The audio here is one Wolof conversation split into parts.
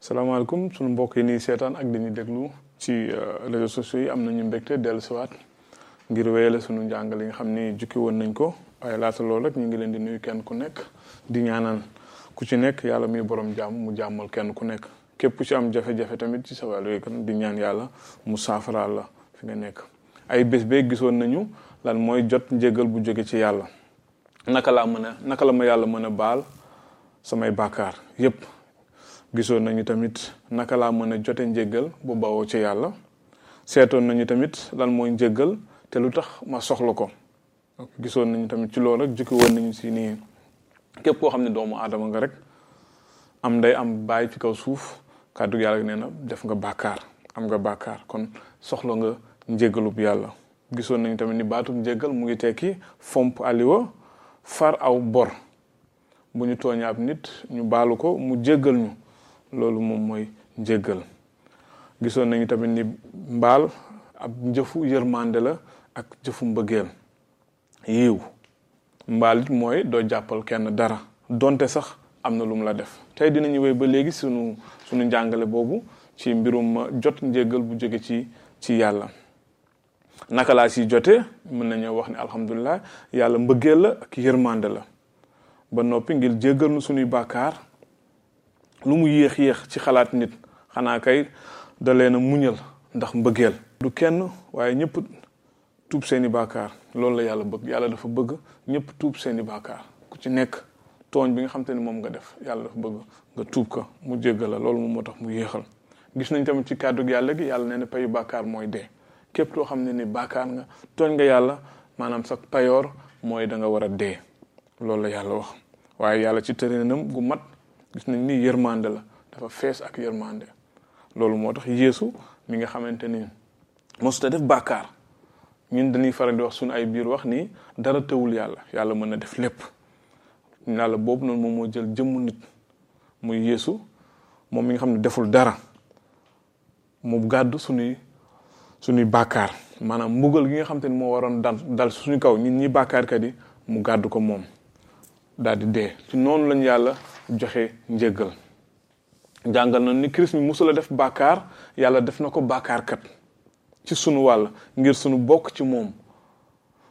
salaamaaleykum sunu mbokk yi nii seetaan ak dañuy déglu ci réseaux sociaux yi am nañu mbégte dellusiwaat ngir wéyale sunu njàngale yi nga xam ni jukki woon nañ ko waaye laata loolu rek ñu ngi leen di nuyu kenn ku nekk di ñaanal ku ci nekk yàlla muy borom jàmm mu jàmmal kenn ku nekk képp ku ci am jafe-jafe tamit ci sa wàllu wér-gu-yaram di ñaan yàlla mu saafaraal la fi nga nekk ay bés bee gisoon nañu lan mooy jot njégal bu jóge ci yàlla naka laa mën a naka la ma yàlla mën a baal samay bàkkaar yépp gisoon nañu tamit naka laa mën a jote njégal bu bawoo ci yàlla seetoon nañu tamit lan mooy njégal te lu tax ma soxla ko gisoon nañu tamit ci loolu rek jukki woon nañu si nii képp koo xam ne doomu aadama nga rek am nday am bàyyi ci kaw suuf kàddu yàlla nee na def nga bàkkaar am nga bàkkaar kon soxla nga njéggalub yàlla gisoon nañu tamit ni baatub njéggal mu ngi tekki fomp aliwa far aw bor bu ñu tooñee ab nit ñu baalu ko mu jéggal ñu loolu moom mooy njéggal gisoon nañu tamit ni mbaal ab njëfu yërmande la ak jëfu mbëggeel yiw mbaal it mooy doo jàppal kenn dara donte sax am na lu mu la def tey dinañu wéy ba léegi sunu sunu njàngale boobu ci mbirum jot njéggal bu jóge ci ci yàlla naka laa siy jotee mën nañoo wax ne alhamdulilah yàlla mbëggeel la ak yërmande la ba noppi ngir jéggal nu suñuy bàkkaar lu mu yéex yéex ci xalaat nit xanaa kay da leen a muñal ndax mbëggeel du kenn waaye ñëpp tuub seeni bàkkaar loolu la yàlla bëgg yàlla dafa bëgg ñëpp tuub seeni bàkkaar ku ci nekk tooñ bi nga xam te ne moom nga def yàlla dafa bëgg nga tuub ko mu jéggal la loolu moom moo tax mu yéexal gis nañ tamit ci kàddu yàlla gi yàlla nee na payu bàkkaar mooy dee képp koo xam ne ni bàkkaar nga tooñ nga yàlla maanaam sa payoor mooy da nga war a dee loolu la yàlla wax waaye yàlla ci tërinam gu mat gis nañ ni yërmande la dafa fees ak yërmande loolu moo tax yeesu mi nga xamante ni mosuta def bàkkaar ñun dañuy faral di wax suñu ay biir wax ni dara tëwul yàlla yàlla mën na def lépp yàlla boobu noonu moom moo jël jëmmu nit muy yeesu moom mi nga xam ne deful dara mu gàddu suñuy suñuy bàkkaar maanaam mbugal gi nga xam te ni moo waroon dal dal suñu kaw ñun ñi bàkkaarkat yi mu gàddu ko moom daal di dee ci noonu lañ yàlla joxe njéggal jàngal na ni Christ mi musula def bàkkaar yàlla def na ko bàkkaarkat ci sunu wàll ngir sunu bokk ci moom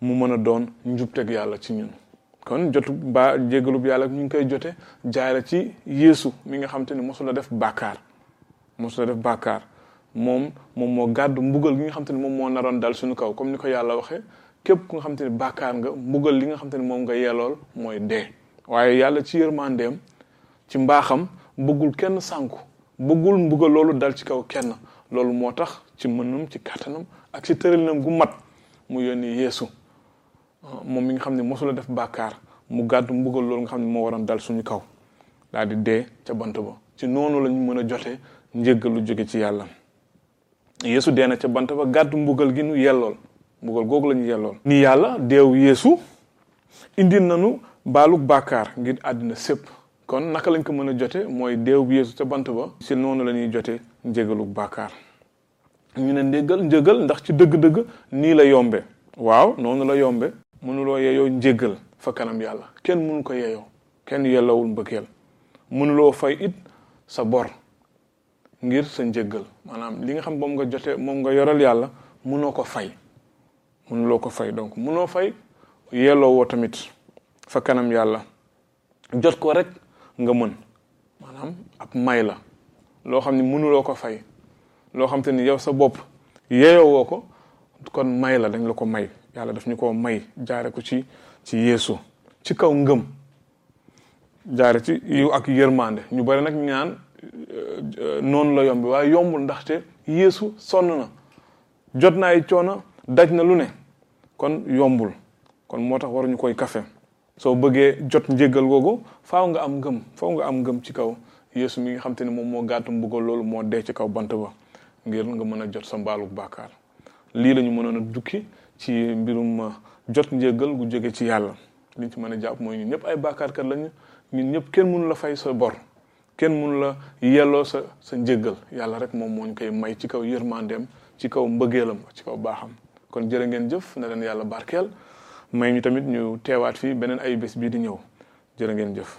mu mën a doon njubteg yàlla ci ñun kon jotu ba jéggalub yàlla ñu ngi koy jote jaare ci yeesu mi nga xam te ni mosula def bàkkaar mos na def bàkkaar moom moom moo gàddu mbugal gi nga xam te ne moom moo naroon dal suñu kaw comme ni ko yàlla waxee képp ku nga xam te ne bàkkaar nga mbugal li nga xam te ne moom nga yelool mooy dee waaye yàlla ci yërmandeem ci mbaaxam bëggul kenn sànku bëggul mbugal loolu dal ci kaw kenn loolu moo tax ci mënam ci kàttanam ak ci tëralinam gu mat mu yónni yeesu moom mi nga xam ne mosul a def bàkkaar mu gàddu mbugal loolu nga xam ne moo waroon dal suñu kaw daal di dee ca bant ba ci noonu lañ mën a jote njéggal lu jóge ci yàlla yeesu dee na ca bant ba gàddu mbugal gi nu yellool mbugal googu la ñu yellool ni yàlla deew yeesu indi nanu baaluk bàkkaar ngir àddina sépp kon naka lañ ko mën a jote mooy deew bi yeesu ca bant ba ci noonu la ñuy jote njégaluk bàkkaar ñu ne ndéggal njëgal ndax ci dëgg-dëgg nii la yombe waaw noonu la yombe mënuloo yeyoo njéggal fa kanam yàlla kenn mënu ko yeyoo kenn yellawul mbëggeel mënuloo fay it sa bor ngir sa njëggal maanaam li nga xam moom nga jote moom nga yoral yàlla mënoo ko fay mënuloo ko fay donc mënoo fay yelloo woo tamit fa kanam yàlla jot ko rek nga mën maanaam ab may la loo xam ne mënuloo ko fay loo xam te ni yow sa bopp yeeyoo woo ko kon may la dañ la ko may yàlla daf ñu ko may jaare ko ci ci yeesu ci kaw ngëm jaare ci yiw ak yërmande ñu bari nag ñaan noonu la yomb waaye yombul ndaxte yeesu sonn na jot na ay coono daj na lu ne kon yombul kon moo tax waruñu koy kafe soo bëggee jot njéggal googu faaw nga am ngëm faaw nga am ngëm ci kaw yeesu mi nga xam te ne moom moo gàttu mbugal loolu moo dee ci kaw bant ba ngir nga mën a jot sa mbaalu bàkkaar lii la ñu mënoon a jukki ci mbirum uh, jot njéggal gu jóge ci yàlla liñ ci mën a jàpp mooy ñun ñëpp ay bàkkaarkat lañu ñun ñëpp kenn mënu la fay sa bor kenn mun la yelloo sa sa njëggal yàlla rek moom moo ñu koy may ci kaw yërmandeem ci kaw mbëggeelam ci kaw baaxam kon jërë ngeen jëf na leen yàlla barkeel may ñu tamit ñu teewaat fii beneen ay bés bii di ñëw jërë ngeen jëf